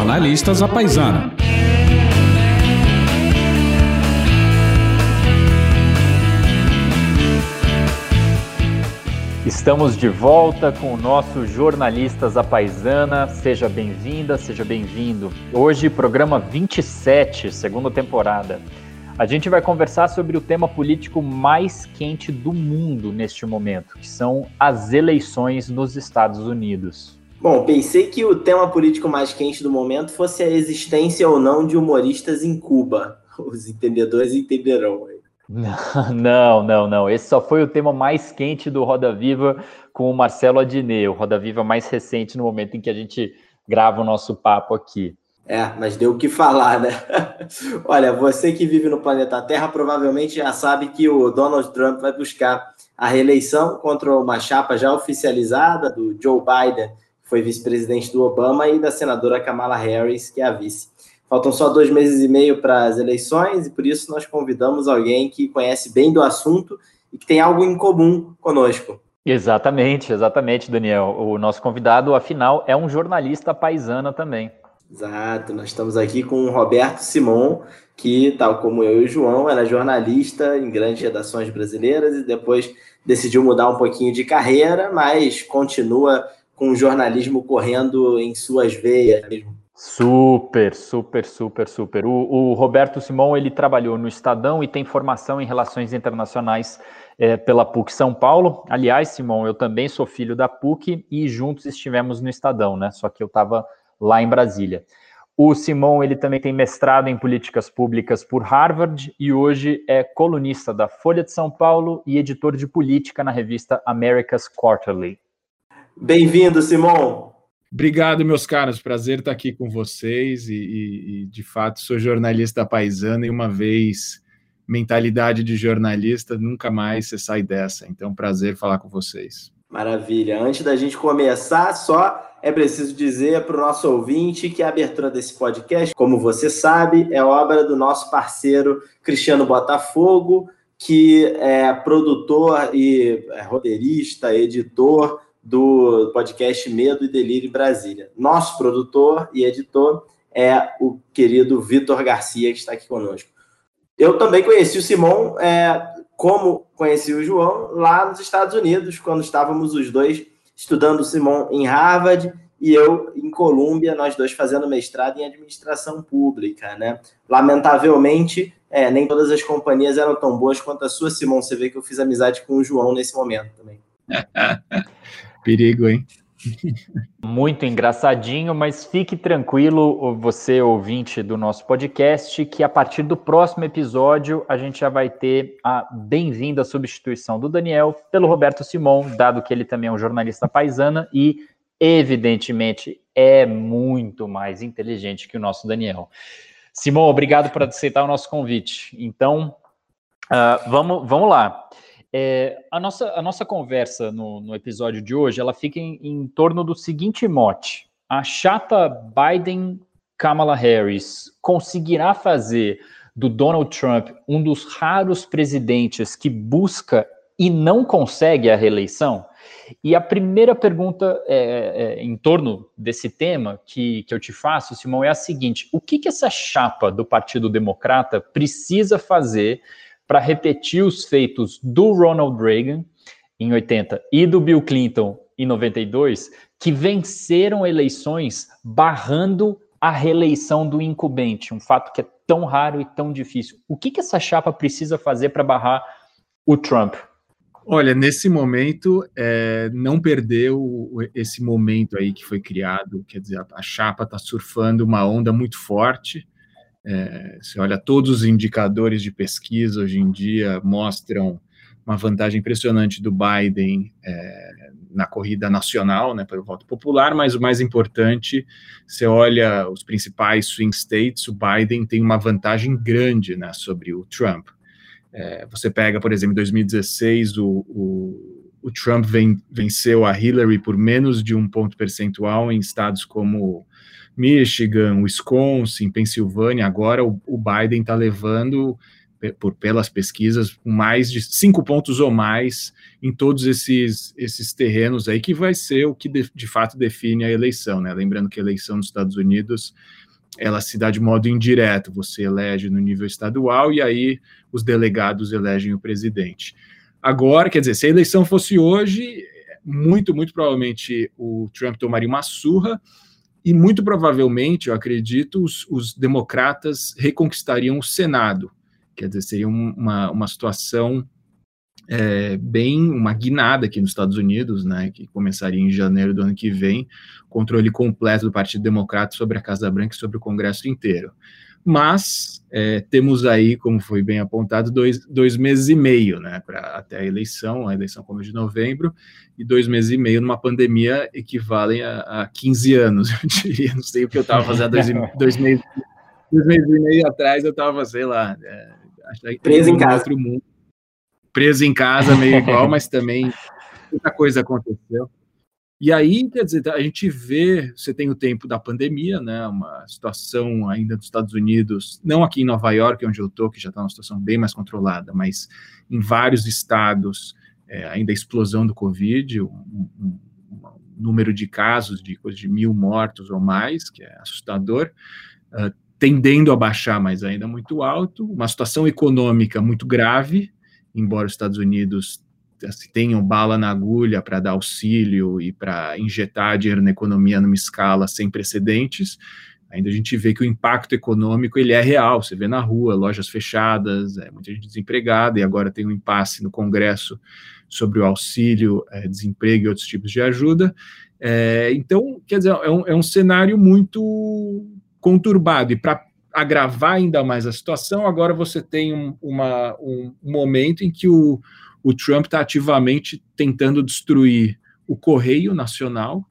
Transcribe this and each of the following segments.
Jornalistas à Paisana. Estamos de volta com o nosso Jornalistas à Paisana. Seja bem-vinda, seja bem-vindo. Hoje, programa 27, segunda temporada. A gente vai conversar sobre o tema político mais quente do mundo neste momento, que são as eleições nos Estados Unidos. Bom, pensei que o tema político mais quente do momento fosse a existência ou não de humoristas em Cuba. Os entendedores entenderão. Não, não, não. Esse só foi o tema mais quente do Roda Viva com o Marcelo Adnet, o Roda Viva mais recente no momento em que a gente grava o nosso papo aqui. É, mas deu o que falar, né? Olha, você que vive no planeta Terra provavelmente já sabe que o Donald Trump vai buscar a reeleição contra uma chapa já oficializada do Joe Biden, foi vice-presidente do Obama, e da senadora Kamala Harris, que é a vice. Faltam só dois meses e meio para as eleições e por isso nós convidamos alguém que conhece bem do assunto e que tem algo em comum conosco. Exatamente, exatamente, Daniel. O nosso convidado, afinal, é um jornalista paisana também. Exato, nós estamos aqui com o Roberto Simon, que, tal como eu e o João, era jornalista em grandes redações brasileiras e depois decidiu mudar um pouquinho de carreira, mas continua com o jornalismo correndo em suas veias mesmo. Super, super, super, super. O, o, Roberto Simão ele trabalhou no Estadão e tem formação em relações internacionais é, pela PUC São Paulo. Aliás, Simão, eu também sou filho da PUC e juntos estivemos no Estadão, né? Só que eu estava lá em Brasília. O Simão ele também tem mestrado em políticas públicas por Harvard e hoje é colunista da Folha de São Paulo e editor de política na revista America's Quarterly. Bem-vindo, Simão. Obrigado, meus caros. Prazer estar aqui com vocês. E, e, e, de fato, sou jornalista paisano e uma vez mentalidade de jornalista, nunca mais você sai dessa. Então, prazer falar com vocês. Maravilha. Antes da gente começar, só é preciso dizer para o nosso ouvinte que a abertura desse podcast, como você sabe, é obra do nosso parceiro Cristiano Botafogo, que é produtor e é roteirista, editor do podcast Medo e Delírio Brasília. Nosso produtor e editor é o querido Vitor Garcia, que está aqui conosco. Eu também conheci o Simon, é, como conheci o João, lá nos Estados Unidos, quando estávamos os dois estudando o Simon em Harvard e eu em Colômbia, nós dois fazendo mestrado em administração pública, né? Lamentavelmente, é, nem todas as companhias eram tão boas quanto a sua, Simon. Você vê que eu fiz amizade com o João nesse momento também. Perigo, hein? Muito engraçadinho, mas fique tranquilo, você ouvinte do nosso podcast, que a partir do próximo episódio a gente já vai ter a bem-vinda substituição do Daniel pelo Roberto Simon, dado que ele também é um jornalista paisana e, evidentemente, é muito mais inteligente que o nosso Daniel. Simon, obrigado por aceitar o nosso convite. Então, uh, vamos, vamos lá. É, a, nossa, a nossa conversa no, no episódio de hoje, ela fica em, em torno do seguinte mote. A chata Biden-Kamala Harris conseguirá fazer do Donald Trump um dos raros presidentes que busca e não consegue a reeleição? E a primeira pergunta é, é, em torno desse tema que, que eu te faço, Simão, é a seguinte: o que, que essa chapa do Partido Democrata precisa fazer para repetir os feitos do Ronald Reagan em 80 e do Bill Clinton em 92, que venceram eleições barrando a reeleição do incumbente, um fato que é tão raro e tão difícil. O que, que essa chapa precisa fazer para barrar o Trump? Olha, nesse momento, é, não perdeu esse momento aí que foi criado, quer dizer, a chapa está surfando uma onda muito forte, é, você olha todos os indicadores de pesquisa hoje em dia mostram uma vantagem impressionante do Biden é, na corrida nacional, né, pelo voto popular, mas o mais importante, você olha os principais swing states, o Biden tem uma vantagem grande né, sobre o Trump. É, você pega, por exemplo, em 2016, o, o, o Trump ven, venceu a Hillary por menos de um ponto percentual em estados como Michigan, Wisconsin, Pensilvânia, agora o, o Biden está levando por, pelas pesquisas, mais de cinco pontos ou mais em todos esses, esses terrenos aí, que vai ser o que de, de fato define a eleição, né? Lembrando que a eleição nos Estados Unidos ela se dá de modo indireto, você elege no nível estadual e aí os delegados elegem o presidente. Agora, quer dizer, se a eleição fosse hoje, muito, muito provavelmente o Trump tomaria uma surra e muito provavelmente, eu acredito, os, os democratas reconquistariam o Senado. Quer dizer, seria uma, uma situação é, bem uma guinada aqui nos Estados Unidos, né, que começaria em janeiro do ano que vem, controle completo do Partido Democrata sobre a Casa Branca e sobre o Congresso inteiro. Mas é, temos aí, como foi bem apontado, dois, dois meses e meio né, para até a eleição, a eleição começa de novembro, e dois meses e meio numa pandemia equivalem a, a 15 anos, eu diria. Não sei o que eu estava fazendo dois, dois, meses, dois meses e meio atrás, eu estava, sei lá, é, preso em casa. Outro mundo, preso em casa, meio igual, mas também muita coisa aconteceu. E aí, quer dizer, a gente vê, você tem o tempo da pandemia, né, uma situação ainda dos Estados Unidos, não aqui em Nova York, onde eu estou, que já está uma situação bem mais controlada, mas em vários estados, é, ainda a explosão do Covid, um, um, um, número de casos de coisa de mil mortos ou mais, que é assustador, uh, tendendo a baixar, mas ainda muito alto, uma situação econômica muito grave, embora os Estados Unidos assim, tenham bala na agulha para dar auxílio e para injetar dinheiro na economia numa escala sem precedentes, ainda a gente vê que o impacto econômico ele é real. Você vê na rua, lojas fechadas, é, muita gente desempregada, e agora tem um impasse no Congresso sobre o auxílio, é, desemprego e outros tipos de ajuda. É, então, quer dizer, é um, é um cenário muito conturbado, e para agravar ainda mais a situação, agora você tem um, uma, um momento em que o, o Trump está ativamente tentando destruir o Correio Nacional,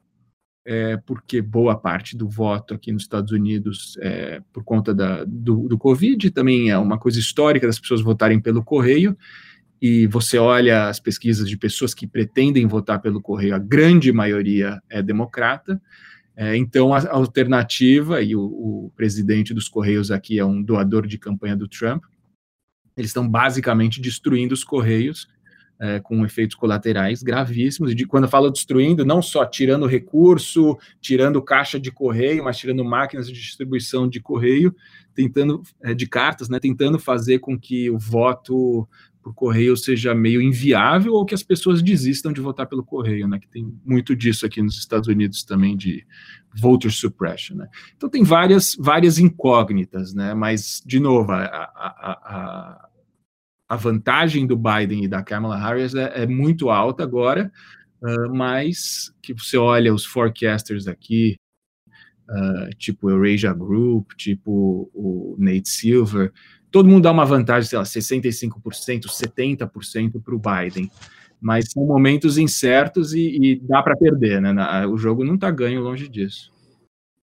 é, porque boa parte do voto aqui nos Estados Unidos é por conta da, do, do Covid, também é uma coisa histórica das pessoas votarem pelo Correio, e você olha as pesquisas de pessoas que pretendem votar pelo Correio, a grande maioria é democrata, é, então a, a, alternativa, e o, o presidente dos Correios aqui é um doador de campanha do Trump, eles estão basicamente destruindo os Correios, é, com efeitos colaterais gravíssimos. De, quando eu falo destruindo, não só tirando recurso, tirando caixa de correio, mas tirando máquinas de distribuição de correio, tentando é, de cartas, né, tentando fazer com que o voto por correio seja meio inviável ou que as pessoas desistam de votar pelo correio, né? Que tem muito disso aqui nos Estados Unidos também de voter suppression, né? Então tem várias várias incógnitas, né? Mas de novo a, a, a, a vantagem do Biden e da Kamala Harris é, é muito alta agora, uh, mas que você olha os forecasters aqui, uh, tipo Eurasia Group, tipo o Nate Silver, todo mundo dá uma vantagem, sei lá, 65%, 70% para o Biden. Mas são momentos incertos e, e dá para perder, né? O jogo não está ganho longe disso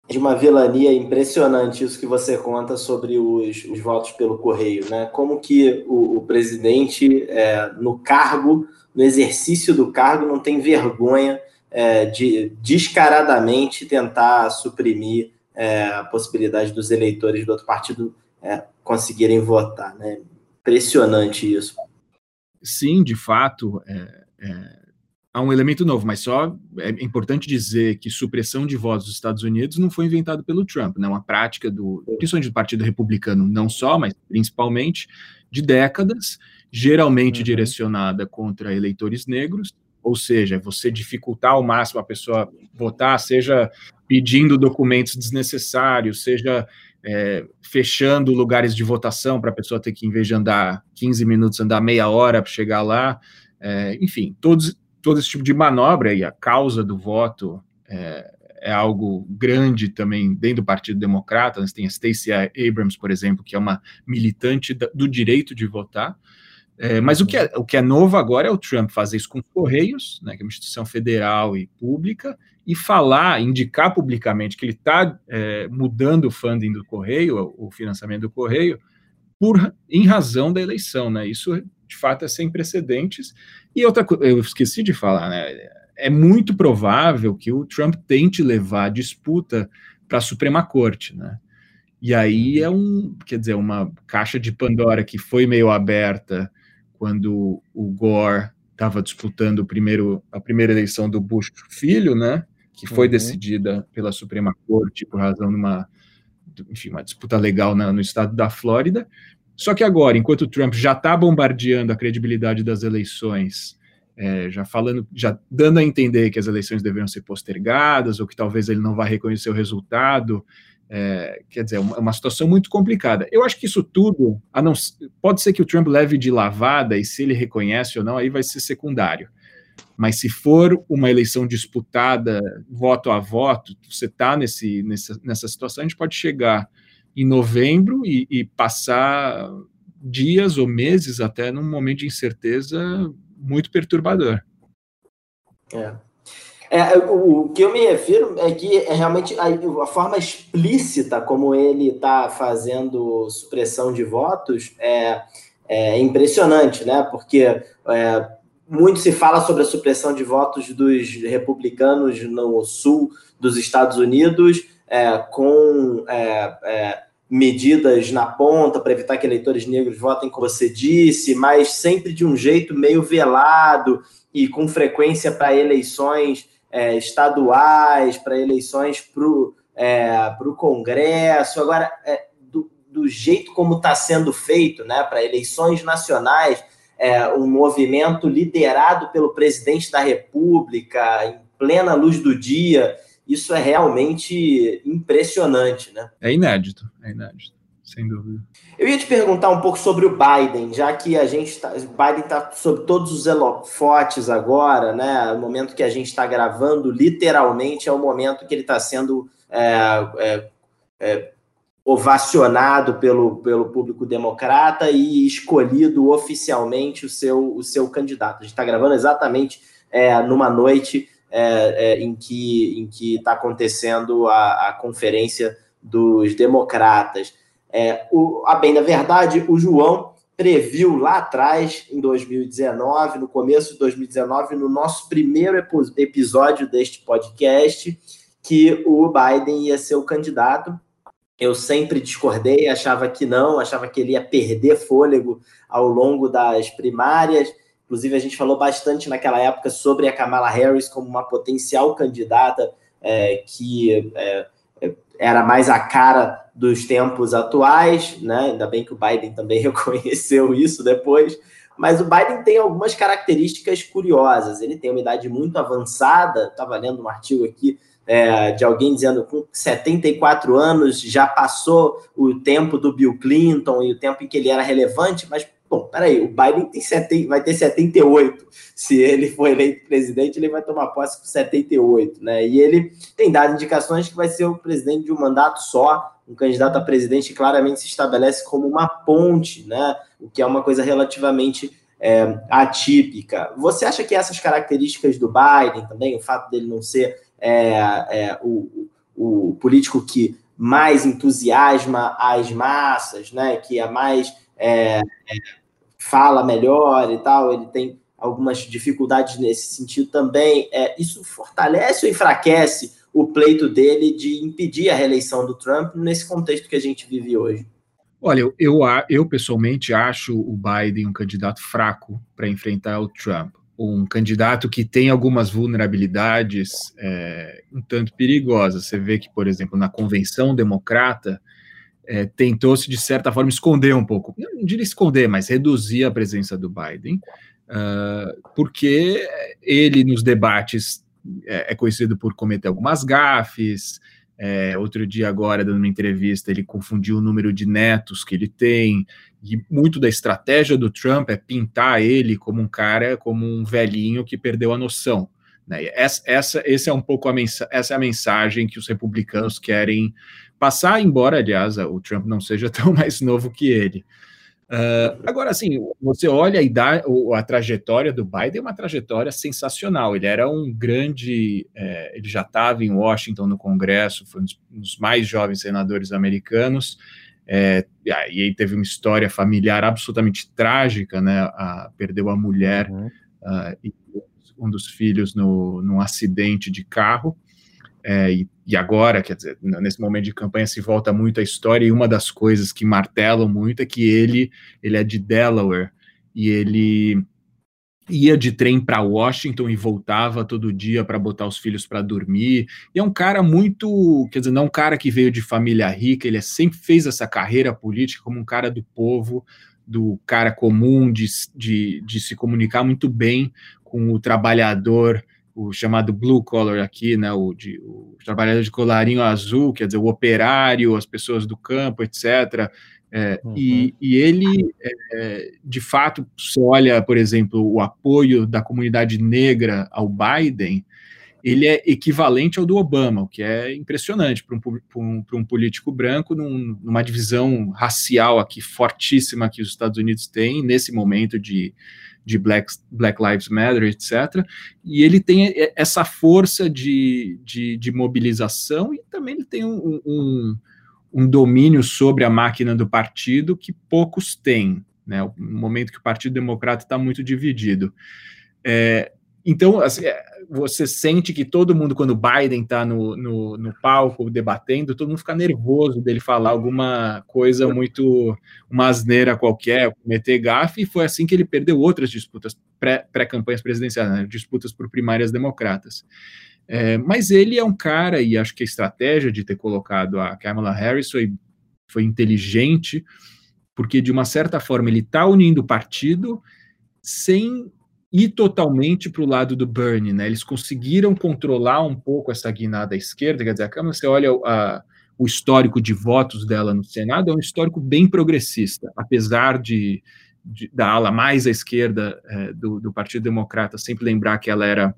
de uma vilania impressionante isso que você conta sobre os, os votos pelo correio, né? Como que o, o presidente, é, no cargo, no exercício do cargo, não tem vergonha é, de descaradamente tentar suprimir é, a possibilidade dos eleitores do outro partido é, conseguirem votar, né? Impressionante isso. Sim, de fato. É, é há um elemento novo, mas só é importante dizer que supressão de votos dos Estados Unidos não foi inventado pelo Trump, né? Uma prática do, principalmente do Partido Republicano, não só, mas principalmente de décadas, geralmente uhum. direcionada contra eleitores negros, ou seja, você dificultar ao máximo a pessoa votar, seja pedindo documentos desnecessários, seja é, fechando lugares de votação para a pessoa ter que, em vez de andar 15 minutos, andar meia hora para chegar lá. É, enfim, todos, todo esse tipo de manobra e a causa do voto é, é algo grande também dentro do Partido Democrata. Você tem a Stacey Abrams, por exemplo, que é uma militante do direito de votar. É, mas o que, é, o que é novo agora é o Trump fazer isso com os Correios, né, que é uma instituição federal e pública, e falar, indicar publicamente que ele está é, mudando o funding do Correio, o financiamento do Correio, por, em razão da eleição. Né? Isso de fato é sem precedentes. E outra coisa, eu esqueci de falar, né? É muito provável que o Trump tente levar a disputa para a Suprema Corte, né? E aí é um, quer dizer, uma caixa de Pandora que foi meio aberta quando o Gore estava disputando o primeiro, a primeira eleição do Bush filho, né? Que foi uhum. decidida pela Suprema Corte por razão de uma, enfim, uma disputa legal na, no estado da Flórida. Só que agora, enquanto o Trump já está bombardeando a credibilidade das eleições, é, já falando, já dando a entender que as eleições deveriam ser postergadas ou que talvez ele não vá reconhecer o resultado, é, quer dizer, é uma, uma, situação muito complicada. Eu acho que isso tudo, não, pode ser que o Trump leve de lavada e se ele reconhece ou não, aí vai ser secundário. Mas se for uma eleição disputada voto a voto, você está nesse, nessa situação, a gente pode chegar em novembro e, e passar dias ou meses até num momento de incerteza muito perturbador. É. É, o, que eu me refiro é que é realmente a, a forma explícita como ele está fazendo supressão de votos é, é impressionante, né? Porque é, muito se fala sobre a supressão de votos dos republicanos no sul dos Estados Unidos, é, com é, é, medidas na ponta para evitar que eleitores negros votem, como você disse, mas sempre de um jeito meio velado e com frequência para eleições é, estaduais, para eleições para o é, Congresso. Agora, é, do, do, jeito como está sendo feito, né, para eleições nacionais, é, um movimento liderado pelo presidente da República, em plena luz do dia, isso é realmente impressionante. Né? É inédito, é inédito sem dúvida. Eu ia te perguntar um pouco sobre o Biden, já que a gente tá, Biden está sob todos os holofotes agora, né? O momento que a gente está gravando, literalmente, é o momento que ele está sendo é, é, é, ovacionado pelo, pelo público democrata e escolhido oficialmente o seu, o seu candidato. A gente está gravando exatamente é, numa noite é, é, em que em que está acontecendo a, a conferência dos democratas. É, o, a bem da verdade, o João previu lá atrás, em 2019, no começo de 2019, no nosso primeiro episódio deste podcast, que o Biden ia ser o candidato. Eu sempre discordei, achava que não, achava que ele ia perder fôlego ao longo das primárias. Inclusive, a gente falou bastante naquela época sobre a Kamala Harris como uma potencial candidata é, que é, era mais a cara dos tempos atuais, né? Ainda bem que o Biden também reconheceu isso depois. Mas o Biden tem algumas características curiosas. Ele tem uma idade muito avançada. Estava lendo um artigo aqui é, de alguém dizendo que com 74 anos já passou o tempo do Bill Clinton e o tempo em que ele era relevante, mas Bom, peraí, o Biden tem 70, vai ter 78. Se ele for eleito presidente, ele vai tomar posse com 78, né? E ele tem dado indicações que vai ser o presidente de um mandato só, um candidato a presidente claramente se estabelece como uma ponte, né? O que é uma coisa relativamente é, atípica. Você acha que essas características do Biden também, o fato dele não ser é, é, o, o político que mais entusiasma as massas, né? Que é mais é, é fala melhor e tal, ele tem algumas dificuldades nesse sentido também. É, isso fortalece ou enfraquece o pleito dele de impedir a reeleição do Trump nesse contexto que a gente vive hoje? Olha, eu, eu, pessoalmente acho o Biden um candidato fraco para enfrentar o Trump. Um candidato que tem algumas vulnerabilidades é, um tanto perigosas. Você vê que, por exemplo, na convenção democrata, é, tentou-se, de certa forma, esconder um pouco, não diria esconder, mas reduzir a presença do Biden, uh, porque ele, nos debates, é, é, conhecido por cometer algumas gafes. É, outro dia, agora, dando uma entrevista, ele confundiu o número de netos que ele tem, e muito da estratégia do Trump é pintar ele como um cara, como um velhinho que perdeu a noção. Né? Essa, essa, esse é um pouco a essa é a mensagem que os republicanos querem passar, embora, aliás, o Trump não seja tão mais novo que ele. Uh, agora, assim, você olha a, idade, a trajetória do Biden, é uma trajetória sensacional. Ele era um grande. É, ele já estava em Washington no Congresso, foi um dos, um dos mais jovens senadores americanos. É, e aí teve uma história familiar absolutamente trágica, né? A, perdeu a mulher uhum. uh, e um dos filhos no, num acidente de carro. é, e, e, agora, quer dizer, nesse momento de campanha se volta muito a história, e uma das coisas que martelam muito é que ele, ele é de Delaware, e ele ia de trem para Washington e voltava todo dia para botar os filhos para dormir. E é um cara muito, quer dizer, não é um cara que veio de família rica, ele sempre fez essa carreira política como um cara do povo, do cara comum, de, de, de se comunicar muito bem com o trabalhador o chamado blue collar aqui, né, o, de, o trabalhador de colarinho azul, quer dizer, o operário, as pessoas do campo, etc. É, uhum. e, e, ele, é, de fato, se olha, por exemplo, o apoio da comunidade negra ao Biden, ele é equivalente ao do Obama, o que é impressionante para um, um, um, político branco num, numa divisão racial aqui fortíssima que os Estados Unidos têm nesse momento de de Black, Black Lives Matter, etc. E ele tem essa força de, de, de mobilização e também ele tem um, um, um, domínio sobre a máquina do partido que poucos têm, né? No momento que o Partido Democrata está muito dividido. É, então, assim, é, você sente que todo mundo, quando Biden está no, no, no, palco debatendo, todo mundo fica nervoso dele falar alguma coisa muito, uma asneira qualquer, meter gafe, e foi assim que ele perdeu outras disputas, pré-campanhas pré presidenciais, né, disputas por primárias democratas. É, mas ele é um cara, e acho que a estratégia de ter colocado a Kamala Harris foi, foi inteligente, porque de uma certa forma ele está unindo o partido sem ir totalmente para o lado do Bernie, né? Eles conseguiram controlar um pouco essa guinada à esquerda, quer dizer, a Câmara, você olha a, o histórico de votos dela no Senado, é um histórico bem progressista, apesar de, de da ala mais à esquerda é, do, do Partido Democrata sempre lembrar que ela era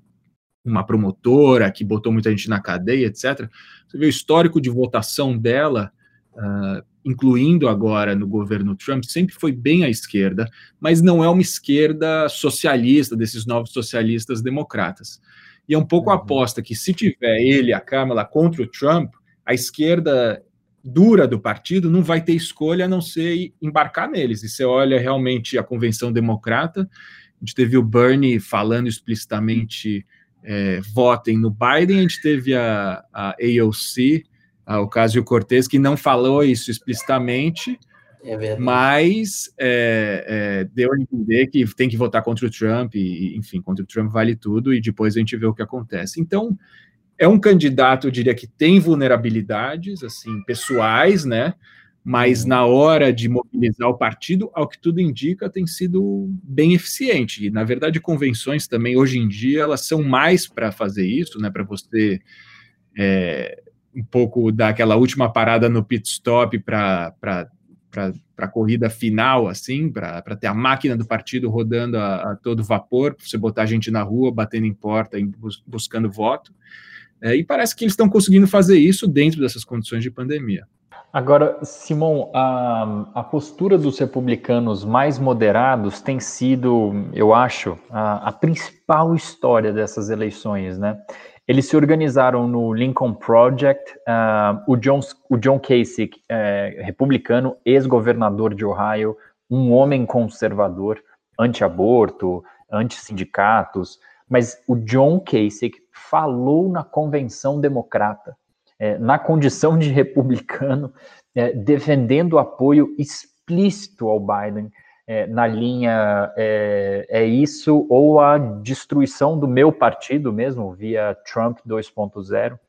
uma promotora que botou muita gente na cadeia, etc. Você vê o histórico de votação dela uh, incluindo agora no governo Trump, sempre foi bem à esquerda, mas não é uma esquerda socialista, desses novos socialistas democratas. E é um pouco uhum. a aposta que se tiver ele, a Câmara, contra o Trump, a esquerda dura do partido não vai ter escolha a não ser embarcar neles. E você olha realmente a convenção democrata, a gente teve o Bernie falando explicitamente é, votem no Biden, a gente teve a, a AOC a Ocasio-Cortez, que não falou isso explicitamente, é mas é, é, deu a entender que tem que votar contra o Trump, e, enfim, contra o Trump vale tudo, e depois a gente vê o que acontece. Então, é um candidato, eu diria que tem vulnerabilidades, assim, pessoais, né, mas uhum. na hora de mobilizar o partido, ao que tudo indica, tem sido bem eficiente. E, na verdade, convenções também, hoje em dia, elas são mais para fazer isso, né, para você é, um pouco daquela última parada no pit stop para a corrida final, assim, para ter a máquina do partido rodando a, a todo vapor, para você botar gente na rua, batendo em porta, buscando voto. É, e parece que eles estão conseguindo fazer isso dentro dessas condições de pandemia. Agora, Simão, a, a postura dos republicanos mais moderados tem sido, eu acho, a, a principal história dessas eleições, né? Eles se organizaram no Lincoln Project. Uh, o, John, o John Kasich, é, republicano, ex-governador de Ohio, um homem conservador, anti-aborto, anti-sindicatos, mas o John Kasich falou na convenção democrata, é, na condição de republicano, é, defendendo apoio explícito ao Biden é, na linha é, é, isso ou a destruição do meu partido mesmo, via Trump 2.0.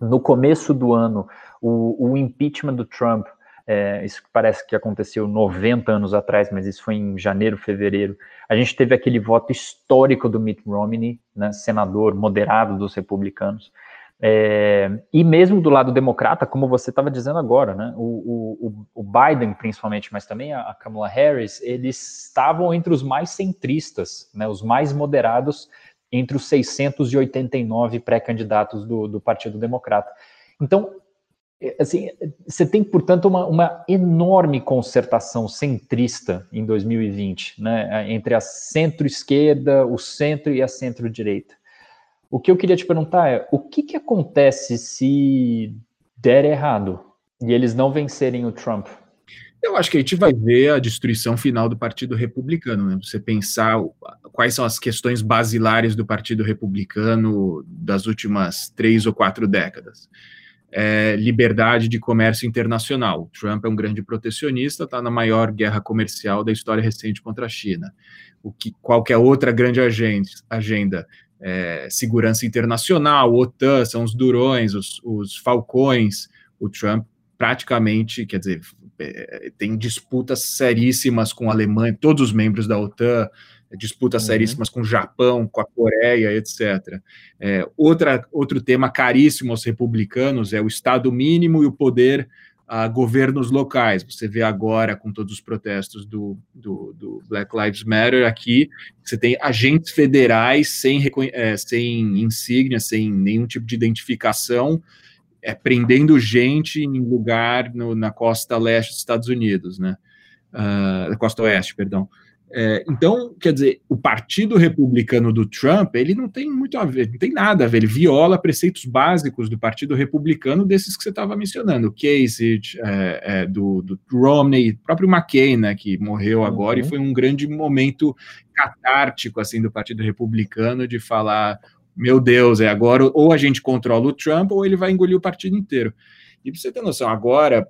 No começo do ano, o, o impeachment do Trump, é, isso parece que aconteceu 90 anos atrás, mas isso foi em janeiro, fevereiro. A gente teve aquele voto histórico do Mitt Romney, né, senador moderado dos republicanos, é, e mesmo do lado democrata, como você estava dizendo agora, né, o, o, o, Biden principalmente, mas também a, Kamala Harris, eles estavam entre os mais centristas, né, os mais moderados entre os 689 pré-candidatos do, do Partido Democrata. Então, é, assim, você tem, portanto, uma, uma, enorme concertação centrista em 2020, né, entre a centro-esquerda, o centro e a centro-direita. O que eu queria te perguntar é: o que, que acontece se der errado e eles não vencerem o Trump? Eu acho que a gente vai ver a destruição final do Partido Republicano. Né? Você pensar quais são as questões basilares do Partido Republicano das últimas três ou quatro décadas. É, liberdade de comércio internacional. Trump é um grande protecionista, está na maior guerra comercial da história recente contra a China. O que qualquer outra grande agenda é, segurança internacional, OTAN, são os durões, os, os falcões. O Trump praticamente, quer dizer, é, tem disputas seríssimas com a Alemanha, todos os membros da OTAN, disputas uhum. seríssimas com o Japão, com a Coreia, etc. É, outra, outro tema caríssimo aos republicanos é o Estado mínimo e o poder a governos locais. Você vê agora, com todos os protestos do, do, do Black Lives Matter aqui, você tem agentes federais sem, é, sem insígnia, sem nenhum tipo de identificação, é, prendendo gente em lugar no, na costa leste dos Estados Unidos, né? Uh, costa oeste, perdão. É, então, quer dizer, o Partido Republicano do Trump, ele não tem muito a ver, não tem nada a ver, ele viola preceitos básicos do Partido Republicano desses que você estava mencionando, o Kasich, é, é, do, do, Romney, próprio McCain, né, que morreu uhum. agora, e foi um grande momento catártico, assim, do Partido Republicano, de falar, meu Deus, é agora ou a gente controla o Trump ou ele vai engolir o partido inteiro. E para você ter noção, agora,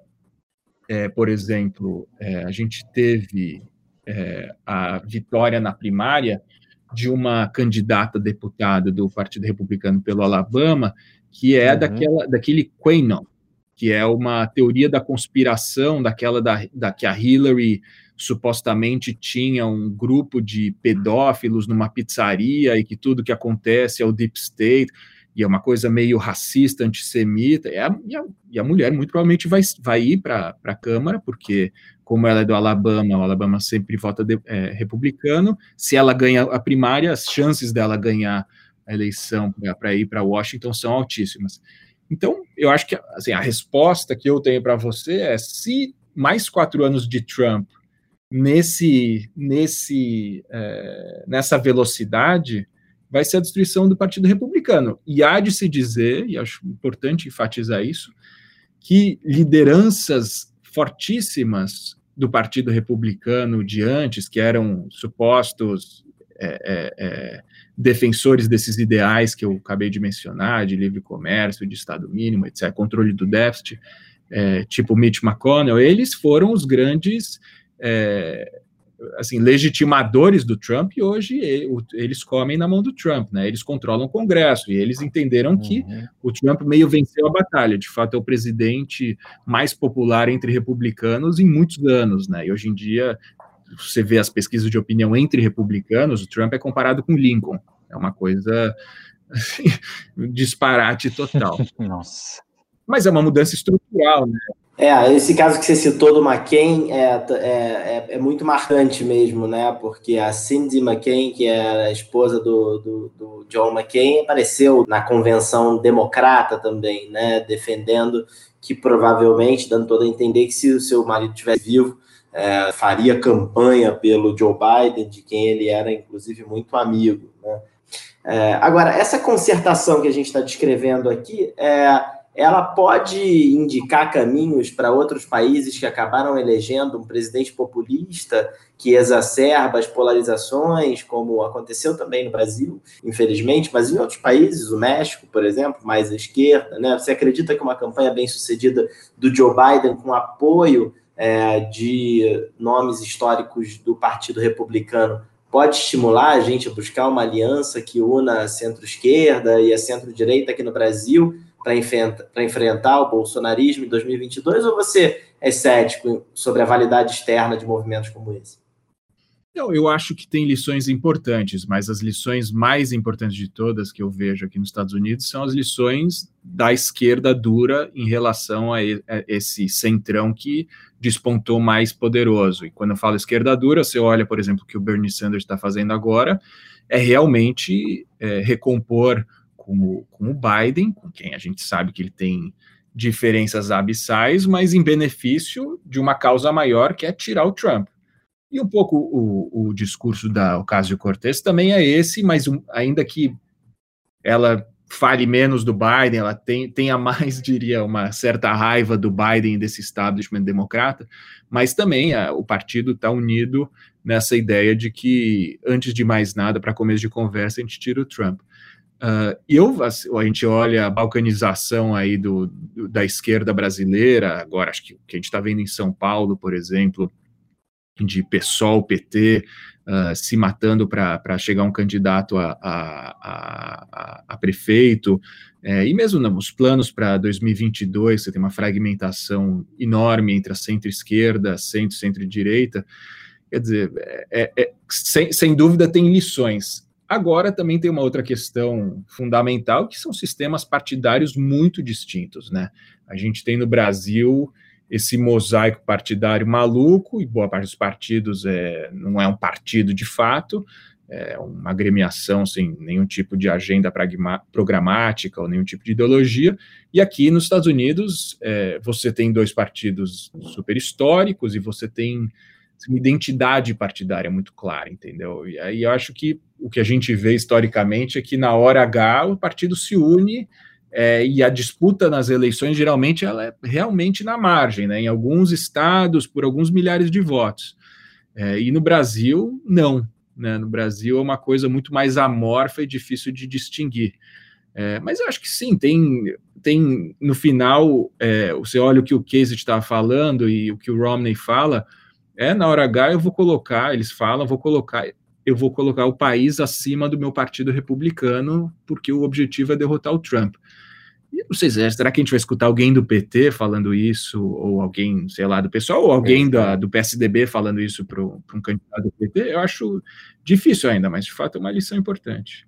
é, por exemplo, é, a gente teve é, a vitória na primária de uma candidata deputada do Partido Republicano pelo Alabama, que é uhum. daquela, daquele Quanon, que é uma teoria da conspiração, daquela da, da que a Hillary supostamente tinha um grupo de pedófilos numa pizzaria e que tudo que acontece é o deep state e é uma coisa meio racista, antissemita, e a, e a, e a mulher muito provavelmente vai, vai ir para a Câmara, porque como ela é do Alabama, o Alabama sempre vota de, é, republicano, se ela ganha a primária, as chances dela ganhar a eleição para ir para Washington são altíssimas. Então, eu acho que assim, a resposta que eu tenho para você é se mais quatro anos de Trump nesse, nesse, é, nessa velocidade, vai ser a destruição do Partido Republicano. E há de se dizer, e acho importante enfatizar isso, que lideranças fortíssimas do Partido Republicano de antes, que eram supostos é, é, é, defensores desses ideais que eu acabei de mencionar, de livre comércio, de Estado mínimo, etc., controle do déficit, é, tipo Mitch McConnell, eles foram os grandes é, assim, legitimadores do Trump e hoje eles comem na mão do Trump, né? Eles controlam o Congresso e eles entenderam que uhum. o Trump meio venceu a batalha. De fato, é o presidente mais popular entre republicanos em muitos anos, né? E hoje em dia você vê as pesquisas de opinião entre republicanos, o Trump é comparado com Lincoln. É uma coisa assim, disparate total. Nossa. Mas é uma mudança estrutural, né? É, esse caso que você citou do McCain é, é, é, é, muito marcante mesmo, né? Porque a Cindy McCain, que é a esposa do, do, do, John McCain, apareceu na convenção democrata também, né? Defendendo que provavelmente, dando todo a entender que se o seu marido estivesse vivo, é, faria campanha pelo Joe Biden, de quem ele era, inclusive, muito amigo, né? É, agora, essa concertação que a gente está descrevendo aqui é ela pode indicar caminhos para outros países que acabaram elegendo um presidente populista que exacerba as polarizações, como aconteceu também no Brasil, infelizmente, mas em outros países, o México, por exemplo, mais à esquerda, né? Você acredita que uma campanha bem sucedida do Joe Biden com apoio é, de nomes históricos do Partido Republicano pode estimular a gente a buscar uma aliança que una a centro-esquerda e a centro-direita aqui no Brasil? Para enfrentar, enfrentar o bolsonarismo em 2022 ou você é cético sobre a validade externa de movimentos como esse? Eu acho que tem lições importantes, mas as lições mais importantes de todas que eu vejo aqui nos Estados Unidos são as lições da esquerda dura em relação a, esse centrão que despontou mais poderoso. E quando eu falo esquerda dura, você olha, por exemplo, o que o Bernie Sanders está fazendo agora, é realmente é, recompor com o, com o Biden, com quem a gente sabe que ele tem diferenças abissais, mas em benefício de uma causa maior, que é tirar o Trump. E um pouco o, o discurso da Ocasio-Cortez também é esse, mas um, ainda que ela fale menos do Biden, ela tem, tenha mais, diria, uma certa raiva do Biden desse establishment democrata, mas também a, o partido está unido nessa ideia de que, antes de mais nada, para começo de conversa, a gente tira o Trump. Uh, eu, a gente olha a balcanização aí do, do, da esquerda brasileira, agora acho que o que a gente está vendo em São Paulo, por exemplo, de PSOL, PT, uh, se matando para chegar um candidato a, a, a, a prefeito, é, e mesmo nos planos para 2022, você tem uma fragmentação enorme entre a centro-esquerda, centro, centro-direita, quer dizer, é, é, é, sem, sem dúvida tem lições. Agora também tem uma outra questão fundamental, que são sistemas partidários muito distintos, né? A gente tem no Brasil esse mosaico partidário maluco, e boa parte dos partidos é, não é um partido de fato, é uma agremiação sem nenhum tipo de agenda programática ou nenhum tipo de ideologia. E aqui nos Estados Unidos, é, você tem dois partidos super históricos e você tem uma identidade partidária muito clara, entendeu? E aí eu acho que o que a gente vê historicamente é que na hora H o partido se une é, e a disputa nas eleições, geralmente, ela é realmente na margem, né? em alguns estados, por alguns milhares de votos. É, e no Brasil, não. Né? No Brasil é uma coisa muito mais amorfa e difícil de distinguir. É, mas eu acho que sim, tem, tem no final, é, você olha o que o Casey estava falando e o que o Romney fala, é na hora H eu vou colocar, eles falam, vou colocar, eu vou colocar o país acima do meu partido republicano, porque o objetivo é derrotar o Trump. E não sei, será que a gente vai escutar alguém do PT falando isso, ou alguém, sei lá, do pessoal, ou alguém da, do PSDB falando isso para um candidato do PT? Eu acho difícil ainda, mas de fato é uma lição importante.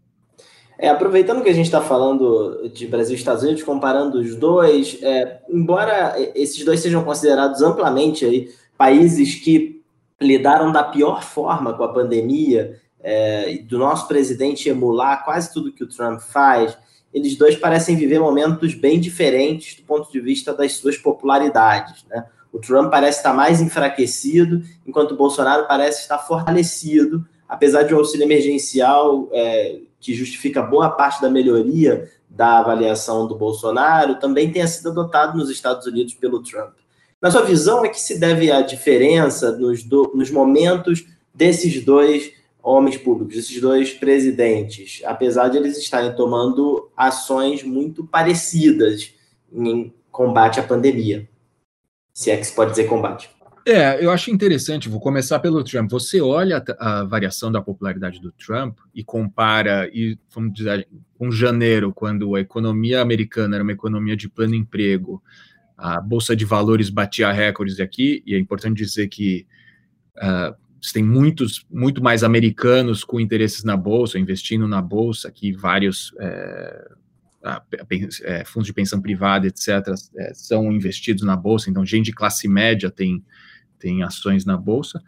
É, aproveitando que a gente está falando de Brasil e Estados Unidos, comparando os dois, é, embora esses dois sejam considerados amplamente aí, países que lidaram da pior forma com a pandemia, é, do nosso presidente emular quase tudo que o Trump faz, eles dois parecem viver momentos bem diferentes do ponto de vista das suas popularidades. Né? O Trump parece estar mais enfraquecido, enquanto o Bolsonaro parece estar fortalecido, apesar de um auxílio emergencial é, que justifica boa parte da melhoria da avaliação do Bolsonaro, também tenha sido adotado nos Estados Unidos pelo Trump. Na sua visão, é que se deve a diferença nos, do, nos momentos desses dois homens públicos, esses dois presidentes, apesar de eles estarem tomando ações muito parecidas em combate à pandemia. Se é que se pode dizer combate. É, eu acho interessante, vou começar pelo Trump. Você olha a, a variação da popularidade do Trump e compara, e vamos dizer, com janeiro, quando a economia americana era uma economia de pleno emprego, a Bolsa de Valores batia recordes aqui, e é importante dizer que uh, tem muitos, muito mais americanos com interesses na bolsa, investindo na bolsa, que vários é, é, fundos de pensão privada, etc., é, são investidos na bolsa. Então, gente de classe média tem, tem ações na bolsa.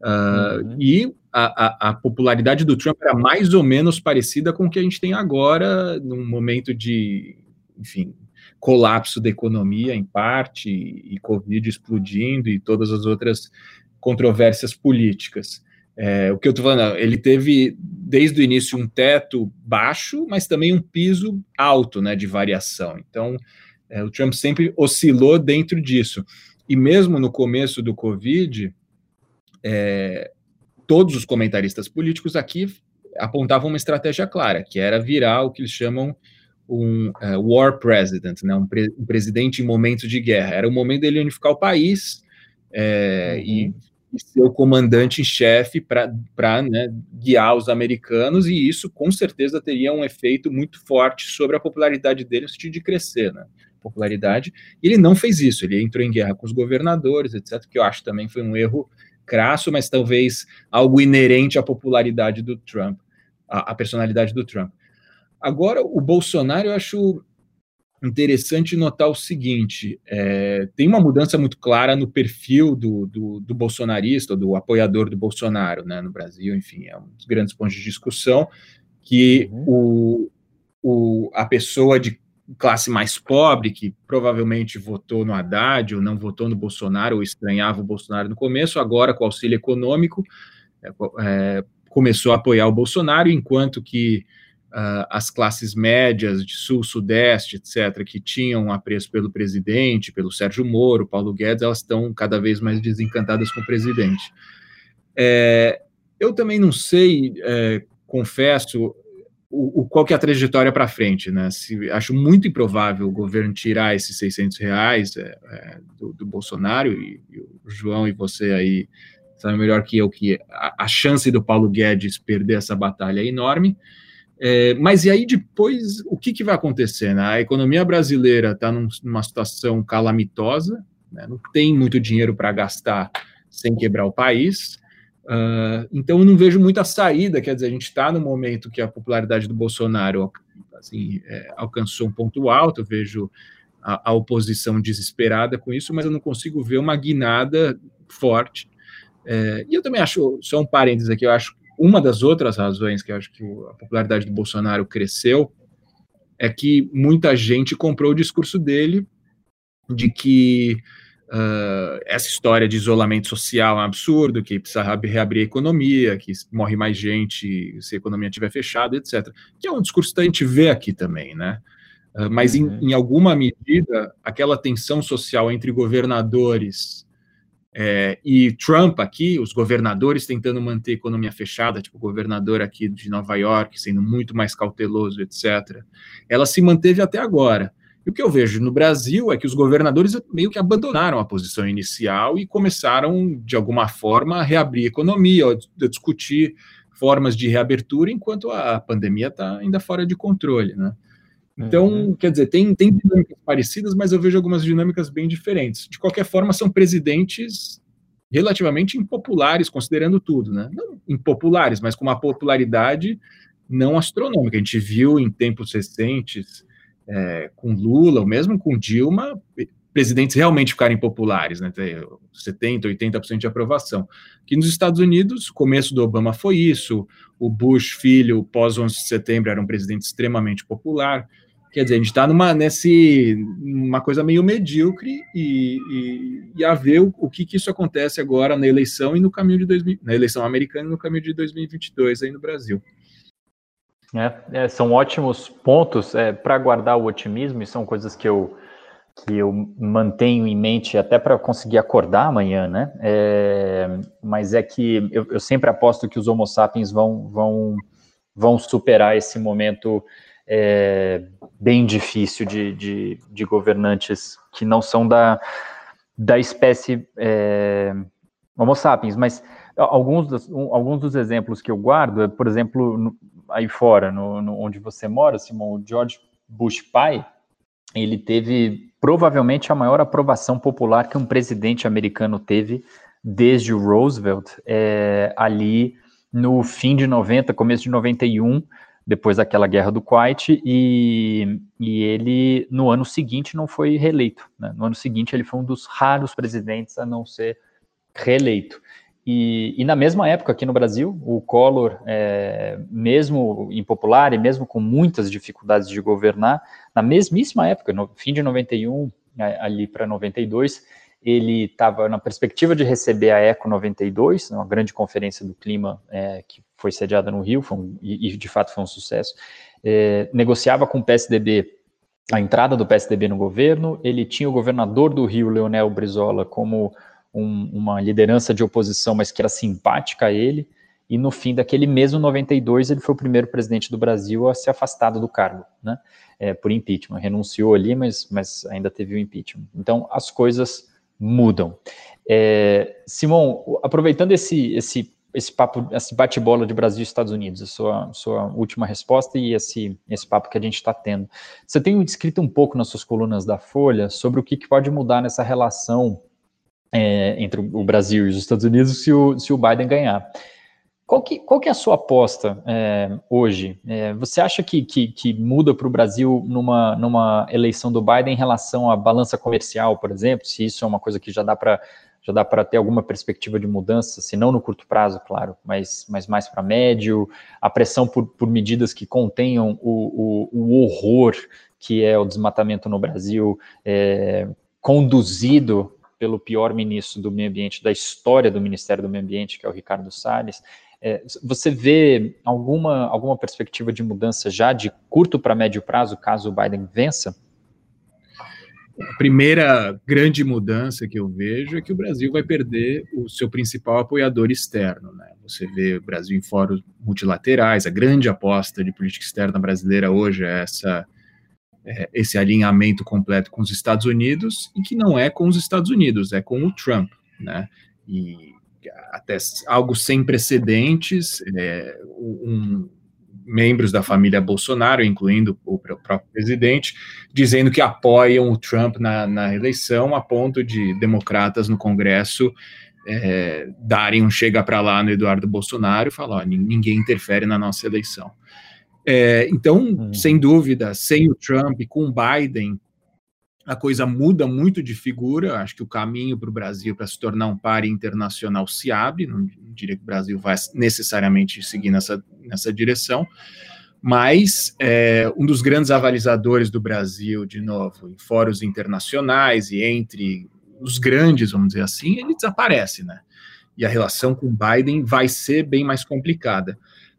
Uh, uhum. E a, a, a, popularidade do Trump era mais ou menos parecida com o que a gente tem agora, num momento de, enfim, colapso da economia, em parte, e, Covid explodindo e todas as outras controvérsias políticas. É, o que eu estou falando, ele teve desde o início um teto baixo, mas também um piso alto né, de variação. Então, é, o Trump sempre oscilou dentro disso. E mesmo no começo do Covid, é, todos os comentaristas políticos aqui apontavam uma estratégia clara, que era virar o que eles chamam um uh, war president, né, um, pre um, presidente em momentos de guerra. Era o momento dele unificar o país é, uhum. e e ser o comandante em chefe para né, guiar os americanos, e isso com certeza teria um efeito muito forte sobre a popularidade dele no sentido de crescer, né? Popularidade. E ele não fez isso, ele entrou em guerra com os governadores, etc., que eu acho também foi um erro crasso, mas talvez algo inerente à popularidade do Trump, à, à personalidade do Trump. Agora, o Bolsonaro, eu acho interessante notar o seguinte: é, tem uma mudança muito clara no perfil do, do, do, bolsonarista, do apoiador do Bolsonaro, né, no Brasil, enfim, é um dos grandes pontos de discussão, que uhum. o, o, a pessoa de classe mais pobre, que provavelmente votou no Haddad ou não votou no Bolsonaro, ou estranhava o Bolsonaro no começo, agora com auxílio econômico, é, é, começou a apoiar o Bolsonaro, enquanto que uh, as classes médias de sul, sudeste, etc., que tinham apreço pelo presidente, pelo Sérgio Moro, Paulo Guedes, elas estão cada vez mais desencantadas com o presidente. É, eu também não sei, é, confesso, o, o, qual que é a trajetória para frente, né? Se, acho muito improvável o governo tirar esses 600 reais é, é, do, do, Bolsonaro, e, e, o João e você aí sabem melhor que eu que a, a chance do Paulo Guedes perder essa batalha é enorme. É, mas e aí depois, o que, que vai acontecer? Né? A economia brasileira está num, numa situação calamitosa, né? não tem muito dinheiro para gastar sem quebrar o país. Uh, então, eu não vejo muita saída. Quer dizer, a gente está no momento que a popularidade do Bolsonaro assim, é, alcançou um ponto alto. Eu vejo a, a, oposição desesperada com isso, mas eu não consigo ver uma guinada forte. É, e eu também acho, só um parênteses aqui, eu acho uma das outras razões que eu acho que a popularidade do Bolsonaro cresceu é que muita gente comprou o discurso dele de que uh, essa história de isolamento social é um absurdo, que precisa reabrir a economia, que morre mais gente se a economia estiver fechada, etc. Que é um discurso que a gente vê aqui também, né? Uh, mas uhum. em, em alguma medida, aquela tensão social entre governadores é, e Trump aqui, os governadores tentando manter a economia fechada, tipo o governador aqui de Nova York, sendo muito mais cauteloso, etc., ela se manteve até agora. E o que eu vejo no Brasil é que os governadores meio que abandonaram a posição inicial e começaram, de alguma forma, a reabrir a economia, a discutir formas de reabertura, enquanto a pandemia está ainda fora de controle, né? Então, uhum. quer dizer, tem, tem dinâmicas parecidas, mas eu vejo algumas dinâmicas bem diferentes. De qualquer forma, são presidentes relativamente impopulares, considerando tudo, né? Não impopulares, mas com uma popularidade não astronômica. A gente viu em tempos recentes, é, com Lula, ou mesmo com Dilma, presidentes realmente ficarem populares, né? 70%, 80% de aprovação. Aqui nos Estados Unidos, começo do Obama foi isso, o Bush, filho, pós 11 de setembro, era um presidente extremamente popular. Quer dizer, a gente está numa nesse, uma coisa meio medíocre e, e, e a ver o, o, que, que isso acontece agora na eleição e no caminho de 2000, na eleição americana e no caminho de 2022 aí no Brasil. É, é, são ótimos pontos é, para guardar o otimismo e são coisas que eu que eu mantenho em mente até para conseguir acordar amanhã, né? É, mas é que eu, eu, sempre aposto que os Homo sapiens vão vão vão superar esse momento é, bem difícil de, de, de, governantes que não são da, da espécie é, Homo sapiens, mas alguns dos, alguns dos exemplos que eu guardo, por exemplo, no, aí fora, no, no, onde você mora, Simão, o George Bush pai, ele teve provavelmente a maior aprovação popular que um presidente americano teve desde o Roosevelt, é, ali no fim de 90, começo de 91, depois daquela guerra do Kuwait, e, e ele, no ano seguinte, não foi reeleito. Né? No ano seguinte, ele foi um dos raros presidentes a não ser reeleito. E, e na mesma época, aqui no Brasil, o Collor, é, mesmo impopular e mesmo com muitas dificuldades de governar, na mesmíssima época, no fim de 91, ali para 92, ele estava na perspectiva de receber a ECO 92, uma grande conferência do clima é, que foi sediada no Rio, um, e, de fato foi um sucesso. É, negociava com o PSDB a entrada do PSDB no governo, ele tinha o governador do Rio, Leonel Brizola, como um, uma liderança de oposição, mas que era simpática a ele, e no fim daquele mesmo 92 ele foi o primeiro presidente do Brasil a se afastar do cargo, né, é, por impeachment, renunciou ali, mas, mas ainda teve o impeachment. Então as coisas mudam. É, Simão, aproveitando esse, esse, esse papo, esse bate-bola de Brasil e Estados Unidos, a sua, sua última resposta e esse, esse papo que a gente está tendo. Você tem escrito um pouco nas suas colunas da Folha sobre o que, que pode mudar nessa relação é, entre o Brasil e os Estados Unidos se o, se o Biden ganhar. Qual que, qual que é a sua aposta é, hoje? É, você acha que, que, que muda para o Brasil numa, numa eleição do Biden em relação à balança comercial, por exemplo? Se isso é uma coisa que já dá para já dá para ter alguma perspectiva de mudança, se não no curto prazo, claro, mas, mas mais para médio, a pressão por, por medidas que contenham o, o, o horror que é o desmatamento no Brasil, é, conduzido pelo pior ministro do meio ambiente da história do Ministério do Meio Ambiente, que é o Ricardo Salles, É, você vê alguma, alguma perspectiva de mudança já de curto para médio prazo, caso o Biden vença? A primeira grande mudança que eu vejo é que o Brasil vai perder o seu principal apoiador externo. Né? Você vê o Brasil em fóruns multilaterais, a grande aposta de política externa brasileira hoje é essa é, esse alinhamento completo com os Estados Unidos e que não é com os Estados Unidos, é com o Trump, né? E até algo sem precedentes, é, um, membros da família Bolsonaro, incluindo o próprio presidente, dizendo que apoiam o Trump na, na eleição, a ponto de democratas no Congresso é, darem um chega para lá no Eduardo Bolsonaro e falar: ó, ninguém interfere na nossa eleição. É, então, hum. sem dúvida, sem o Trump, com o Biden, a coisa muda muito de figura. Acho que o caminho para o Brasil para se tornar um par internacional se abre. Não, diria que o Brasil vai necessariamente seguir nessa, nessa direção. Mas é, um dos grandes avalizadores do Brasil, de novo, em fóruns internacionais e entre os grandes, vamos dizer assim, ele desaparece, né? E a relação com Biden vai ser bem mais complicada.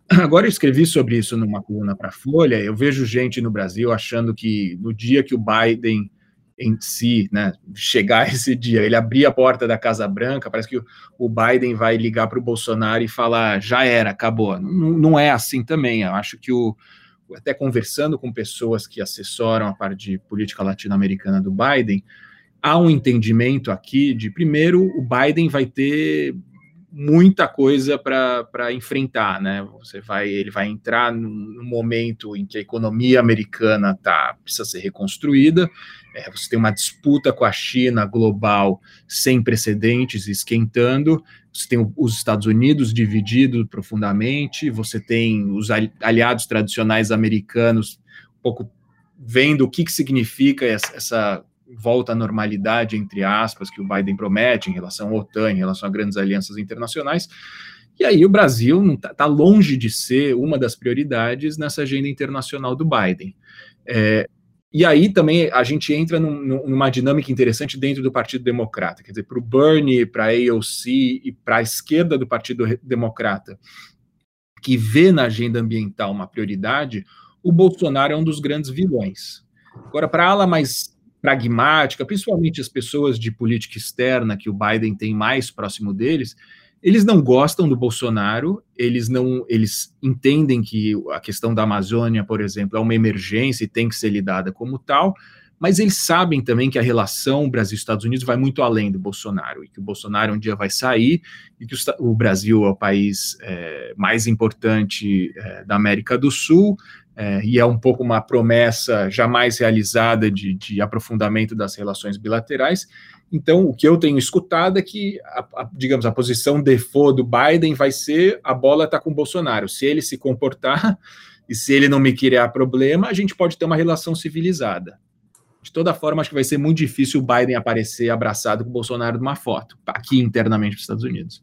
Agora eu escrevi sobre isso numa coluna para a Folha. Eu vejo gente no Brasil achando que no dia que o Biden em si, né, chegar esse dia, ele abrir a porta da Casa Branca, parece que o, Biden vai ligar para o Bolsonaro e falar já era, acabou. Não, não é assim também. Eu acho que o até conversando com pessoas que assessoram a parte de política latino-americana do Biden, há um entendimento aqui de primeiro o Biden vai ter muita coisa para enfrentar, né? Você vai, ele vai entrar num momento em que a economia americana tá precisa ser reconstruída. É, você tem uma disputa com a China global sem precedentes, esquentando. Você tem os Estados Unidos dividido profundamente. Você tem os aliados tradicionais americanos um pouco vendo o que, que significa essa volta à normalidade, entre aspas, que o Biden promete em relação à OTAN, em relação a grandes alianças internacionais. E aí o Brasil está tá longe de ser uma das prioridades nessa agenda internacional do Biden. É, e aí também a gente entra num, numa dinâmica interessante dentro do Partido Democrata, quer dizer, para o Bernie, para a AOC e para a esquerda do Partido Democrata, que vê na agenda ambiental uma prioridade, o Bolsonaro é um dos grandes vilões. Agora, para a ala mais pragmática, principalmente as pessoas de política externa que o Biden tem mais próximo deles, eles não gostam do Bolsonaro, eles não, eles entendem que a questão da Amazônia, por exemplo, é uma emergência e tem que ser lidada como tal, mas eles sabem também que a relação Brasil-Estados Unidos vai muito além do Bolsonaro, e que o Bolsonaro um dia vai sair, e que o, Brasil é o país é, mais importante é, da América do Sul, é, e é um pouco uma promessa jamais realizada de, de, aprofundamento das relações bilaterais. Então, o que eu tenho escutado é que, a, a, digamos, a posição default do Biden vai ser a bola está com o Bolsonaro. Se ele se comportar e se ele não me criar problema, a gente pode ter uma relação civilizada. De toda forma, acho que vai ser muito difícil o Biden aparecer abraçado com o Bolsonaro numa foto, aqui internamente nos Estados Unidos.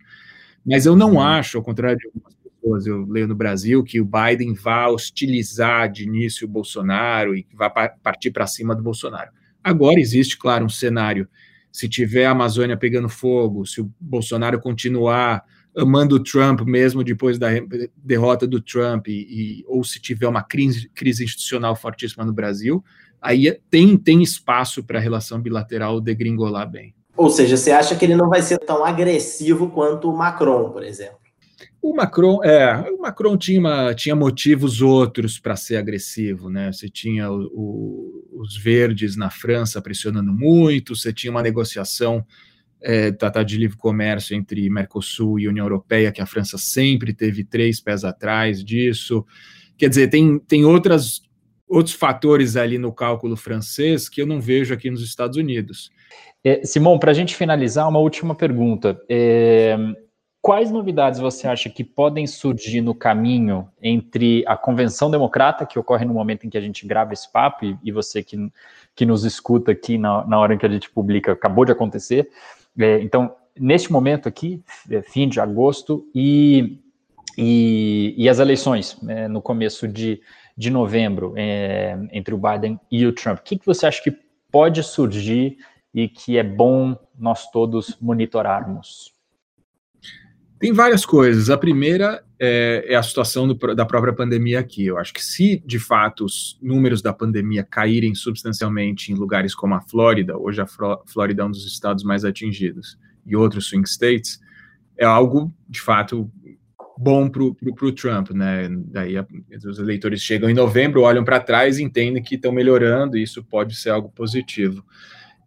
Mas eu não uhum. acho, ao contrário de algumas pessoas, eu leio no Brasil, que o Biden vá hostilizar de início o Bolsonaro e vá partir para cima do Bolsonaro. Agora existe, claro, um cenário. Se tiver a Amazônia pegando fogo, se o Bolsonaro continuar amando o Trump mesmo depois da derrota do Trump, e, ou se tiver uma crise, crise institucional fortíssima no Brasil, aí tem, tem espaço para a relação bilateral degringolar bem. Ou seja, você acha que ele não vai ser tão agressivo quanto o Macron, por exemplo? O Macron, é, o Macron tinha, uma, tinha motivos outros para ser agressivo, né? Você tinha o, o, os verdes na França pressionando muito, você tinha uma negociação é, Tratado de Livre Comércio entre Mercosul e União Europeia, que a França sempre teve três pés atrás disso. Quer dizer, tem, tem outras, outros fatores ali no cálculo francês que eu não vejo aqui nos Estados Unidos. É, Simão, para a gente finalizar, uma última pergunta. É, Quais novidades você acha que podem surgir no caminho entre a convenção democrata, que ocorre no momento em que a gente grava esse papo, e, você que, que nos escuta aqui na, na hora em que a gente publica, acabou de acontecer. É, então, neste momento aqui, é, fim de agosto, e, e, e as eleições é, no começo de, de novembro, é, entre o Biden e o Trump, o que, que você acha que pode surgir e que é bom nós todos monitorarmos? Tem várias coisas. A primeira é, é a situação do, da própria pandemia aqui. Eu acho que se de fato os números da pandemia caírem substancialmente em lugares como a Flórida, hoje a Flórida é um dos estados mais atingidos, e outros swing states, é algo de fato bom para o Trump, né? Daí a, os eleitores chegam em novembro, olham para trás e entendem que estão melhorando, e isso pode ser algo positivo.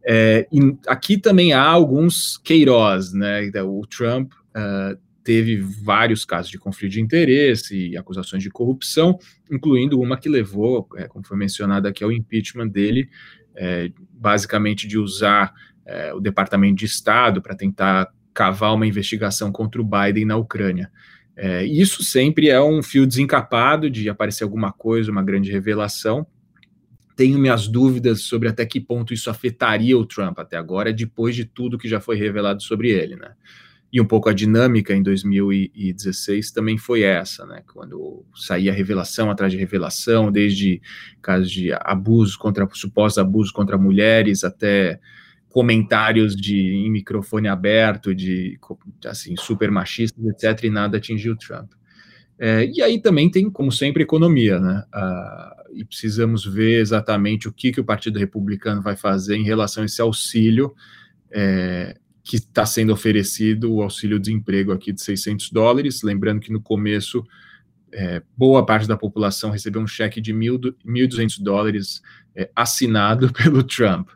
É, aqui também há alguns Queiroz, né? O Trump uh, teve vários casos de conflito de interesse e acusações de corrupção, incluindo uma que levou, é, como foi mencionado aqui, ao impeachment dele, é, basicamente de usar é, o Departamento de Estado para tentar cavar uma investigação contra o Biden na Ucrânia. É, isso sempre é um fio desencapado de aparecer alguma coisa, uma grande revelação. Tenho minhas dúvidas sobre até que ponto isso afetaria o Trump até agora, depois de tudo que já foi revelado sobre ele, né? E um pouco a dinâmica em 2016 também foi essa, né? Quando saía revelação atrás de revelação, desde casos de abuso contra supostos abusos contra mulheres até comentários de em microfone aberto, de assim, super machistas, etc., e nada atingiu Trump. É, e aí também tem, como sempre, economia, né? Ah, e precisamos ver exatamente o que, que o Partido Republicano vai fazer em relação a esse auxílio é, que está sendo oferecido, o auxílio-desemprego aqui de 600 dólares. Lembrando que no começo, é, boa parte da população recebeu um cheque de 1.200 dólares é, assinado pelo Trump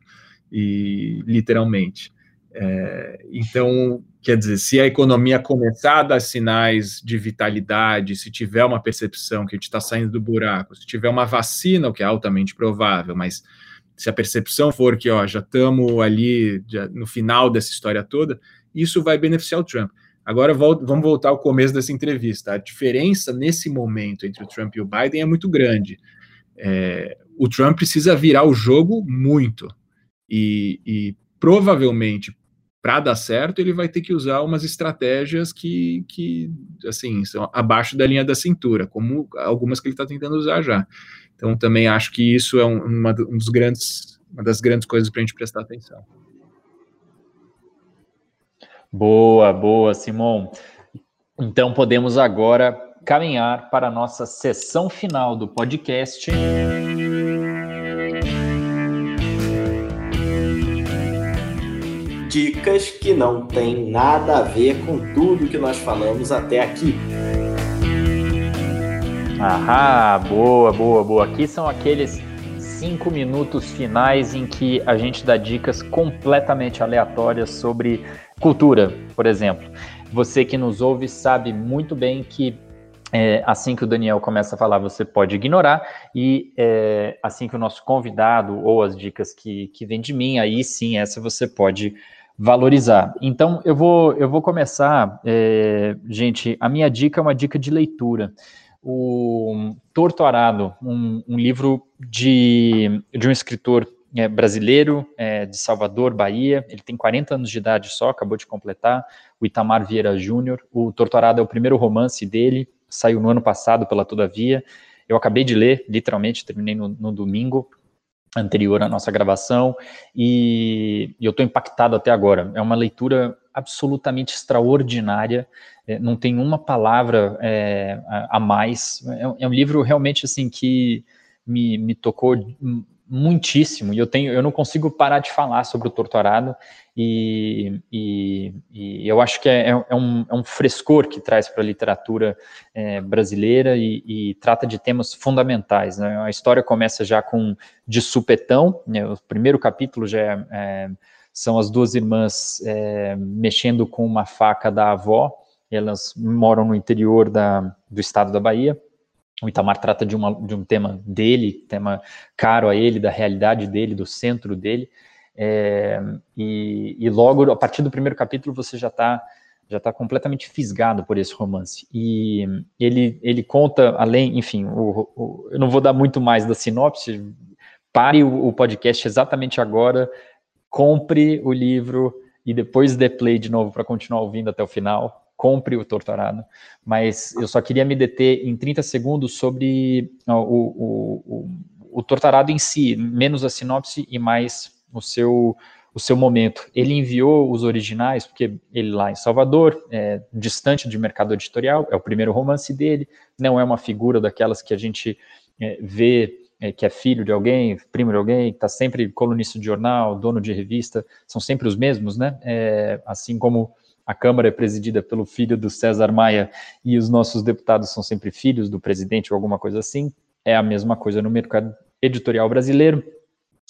e literalmente. É, então, quer dizer, se a economia começar a dar sinais de vitalidade, se tiver uma percepção que a gente está saindo do buraco, se tiver uma vacina, o que é altamente provável, mas se a percepção for que ó, já estamos ali já, no final dessa história toda, isso vai beneficiar o Trump. Agora vamos voltar ao começo dessa entrevista. A diferença nesse momento entre o Trump e o Biden é muito grande. É, o Trump precisa virar o jogo muito. E, e provavelmente, para dar certo, ele vai ter que usar umas estratégias que, que, assim, são abaixo da linha da cintura, como algumas que ele está tentando usar já. Então, também acho que isso é uma, um dos grandes, uma das grandes coisas para a gente prestar atenção. Boa, boa, Simon. Então, podemos agora caminhar para a nossa sessão final do podcast. dicas que não tem nada a ver com tudo que nós falamos até aqui. Ah, boa, boa, boa. Aqui são aqueles cinco minutos finais em que a gente dá dicas completamente aleatórias sobre cultura, por exemplo. Você que nos ouve sabe muito bem que é, assim que o Daniel começa a falar, você pode ignorar, e é, assim que o nosso convidado ou as dicas que, que vêm de mim, aí sim, essa você pode valorizar. Então, eu vou, eu vou começar, é, gente, a minha dica é uma dica de leitura. O Torto Arado, um, um livro de, de um escritor é, brasileiro, é, de Salvador, Bahia, ele tem 40 anos de idade só, acabou de completar, o Itamar Vieira Júnior. O Torturado é o primeiro romance dele, saiu no ano passado pela Todavia. Eu acabei de ler, literalmente, terminei no, no domingo, anterior à nossa gravação, e, e eu estou impactado até agora. É uma leitura absolutamente extraordinária, é, não tem uma palavra é, a, a, mais. É, é, um livro realmente assim que me, me tocou muitíssimo, e eu tenho, eu não consigo parar de falar sobre o Torturado, e, e, e eu acho que é, é, é um, é um, frescor que traz para a literatura é, brasileira e, e, trata de temas fundamentais. Né? A história começa já com de supetão, né? o primeiro capítulo já é, é são as duas irmãs é, mexendo com uma faca da avó, elas moram no interior da, do estado da Bahia, o Itamar trata de, uma, de um tema dele, tema caro a ele, da realidade dele, do centro dele, é, e, e, logo, a partir do primeiro capítulo, você já está já tá completamente fisgado por esse romance. E ele, ele conta, além, enfim, o, o, eu não vou dar muito mais da sinopse, pare o, o, podcast exatamente agora, compre o livro e depois dê play de novo para continuar ouvindo até o final. Compre o Torturado. Mas eu só queria me deter em 30 segundos sobre o, o, o, o Torturado em si, menos a sinopse e mais o seu, o seu momento. Ele enviou os originais, porque ele lá em Salvador, é, distante de mercado editorial, é o primeiro romance dele, não é uma figura daquelas que a gente é, vê é, que é filho de alguém, primo de alguém, que está sempre colunista de jornal, dono de revista, são sempre os mesmos, né? É, assim como a Câmara é presidida pelo filho do César Maia e os nossos deputados são sempre filhos do presidente ou alguma coisa assim, é a mesma coisa no mercado editorial brasileiro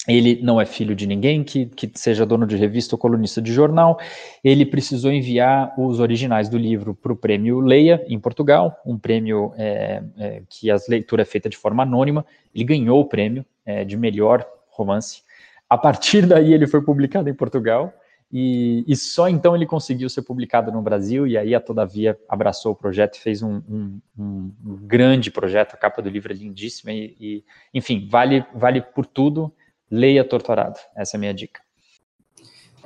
ele não é filho de ninguém que, que seja dono de revista ou colunista de jornal. Ele precisou enviar os originais do livro para o prêmio Leia, em Portugal, um prêmio é, é, que a leitura é feita de forma anônima. Ele ganhou o prêmio é, de melhor romance. A partir daí, ele foi publicado em Portugal. E, e, só então ele conseguiu ser publicado no Brasil, e aí a Todavia abraçou o projeto e fez um, um, um, grande projeto, a capa do livro é lindíssima, e, e enfim, vale, vale por tudo, leia Torturado. Essa é a minha dica.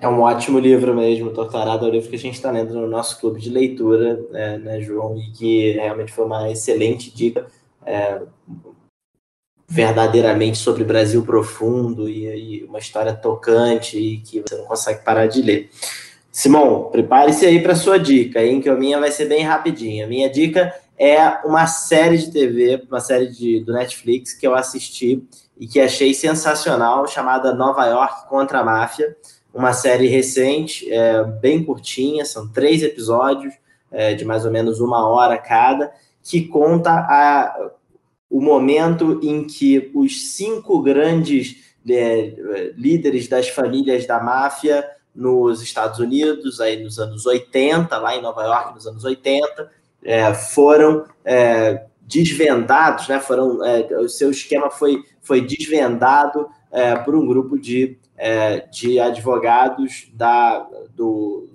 É um ótimo livro mesmo, Torturado é o livro que a gente está lendo no nosso clube de leitura, é, né, João? E que realmente foi uma excelente dica, é, verdadeiramente sobre Brasil profundo e, e, uma história tocante e que você não consegue parar de ler. Simão, prepare-se aí para sua dica, hein? Que a minha vai ser bem rapidinha. A minha dica é uma série de TV, uma série de, do Netflix que eu assisti e que achei sensacional, chamada Nova York contra a Máfia, uma série recente, é, bem curtinha, são três episódios é, de mais ou menos uma hora cada, que conta a, o momento em que os cinco grandes é, líderes das famílias da máfia nos Estados Unidos, aí nos anos 80, lá em Nova York, nos anos 80, é, foram é, desvendados, né? Foram, é, o seu esquema foi, foi desvendado é, por um grupo de, é, de advogados da, do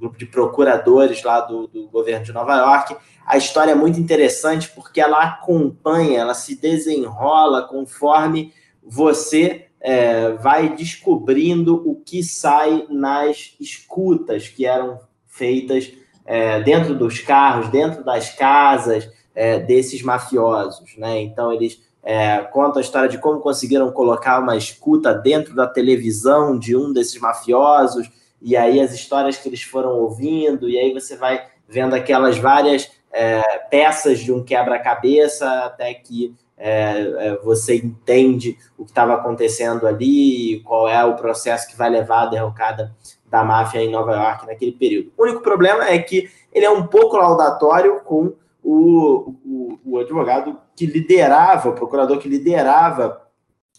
grupo de procuradores lá do, do governo de Nova York. A história é muito interessante porque ela acompanha, ela se desenrola conforme você é, vai descobrindo o que sai nas escutas que eram feitas é, dentro dos carros, dentro das casas, é, desses mafiosos, né? Então eles é, contam a história de como conseguiram colocar uma escuta dentro da televisão de um desses mafiosos e aí as histórias que eles foram ouvindo e aí você vai vendo aquelas várias é, peças de um quebra-cabeça até que é, é, você entende o que estava acontecendo ali, qual é o processo que vai levar à derrocada da máfia em Nova York naquele período. O único problema é que ele é um pouco laudatório com o, o, o advogado que liderava, o procurador que liderava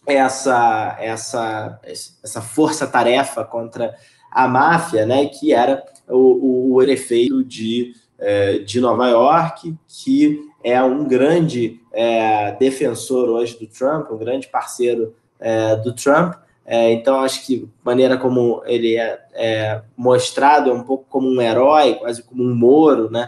essa, essa, essa força-tarefa contra a máfia, né, que era o, o prefeito de, é, de Nova York, que é um grande é, defensor hoje do Trump, um grande parceiro é, do Trump. Então, acho que maneira como ele é, é, mostrado é um pouco como um herói, quase como um Moro, né?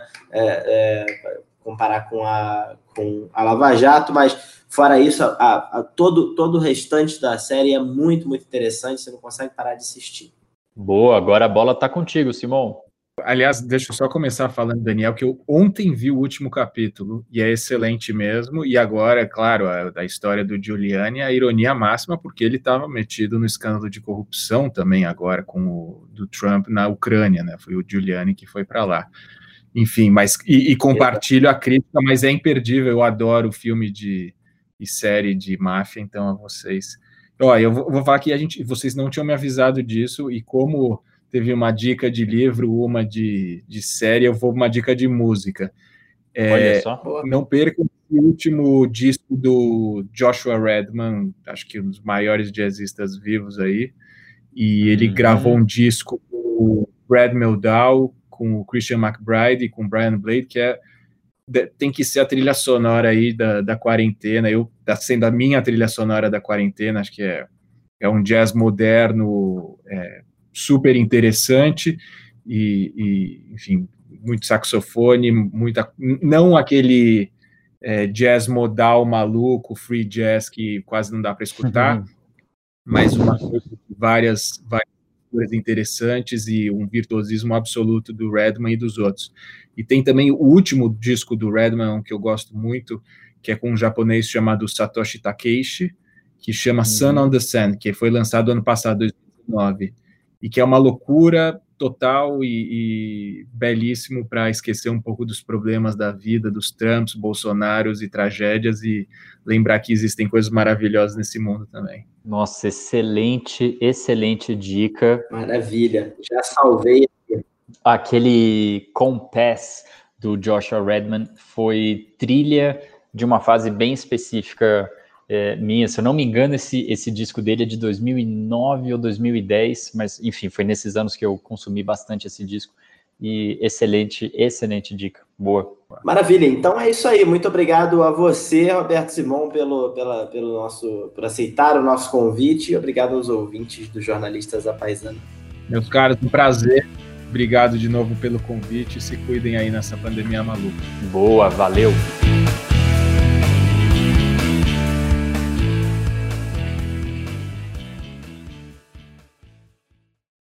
Comparar com a, com a Lava Jato, mas fora isso, a, a, todo, todo o restante da série é muito, muito interessante, você não consegue parar de assistir. Boa, agora a bola está contigo, Simão. Aliás, deixa eu só começar falando, Daniel, que eu ontem vi o último capítulo e é excelente mesmo. E agora, é claro, a, a história do Giuliani, a ironia máxima, porque ele estava metido no escândalo de corrupção também agora com o do Trump na Ucrânia, né? Foi o Giuliani que foi para lá. Enfim, mas e, e, compartilho a crítica, mas é imperdível. Eu adoro filme de e série de máfia, então a vocês. Olha, eu vou, vou falar que a gente, vocês não tinham me avisado disso e como teve uma dica de livro, uma de, de série, eu vou uma dica de música. É, não percam o último disco do Joshua Redman, acho que um dos maiores jazzistas vivos aí, e ele uhum. gravou um disco com o Brad Meldau, com o Christian McBride e com o Brian Blade, que é tem que ser a trilha sonora aí da, da quarentena, eu tá sendo a minha trilha sonora da quarentena, acho que é, é um jazz moderno, é, super interessante e, e, enfim, muito saxofone, muita, não aquele é, jazz modal maluco, free jazz que quase não dá para escutar, uhum. mas uma várias várias interessantes e um virtuosismo absoluto do Redman e dos outros. E tem também o último disco do Redman que eu gosto muito, que é com um japonês chamado Satoshi Takeishi, que chama uhum. Sun on the Sand, que foi lançado ano passado, 2019. e que é uma loucura total e, e belíssimo para esquecer um pouco dos problemas da vida, dos Trumps, Bolsonaros e tragédias e lembrar que existem coisas maravilhosas nesse mundo também. Nossa, excelente, excelente dica. Maravilha, já salvei. Aquele Compass do Joshua Redman foi trilha de uma fase bem específica é, minha. Se eu não me engano, esse, esse disco dele é de 2009 ou 2010, mas enfim, foi nesses anos que eu consumi bastante esse disco. E excelente, excelente dica. Boa. Maravilha. Então é isso aí. Muito obrigado a você, Roberto Simão, pelo, pela, pelo nosso, por aceitar o nosso convite. Obrigado aos ouvintes dos jornalistas da Paisana. Meus caros, um prazer. Obrigado de novo pelo convite. Se cuidem aí nessa pandemia maluca. Boa, valeu.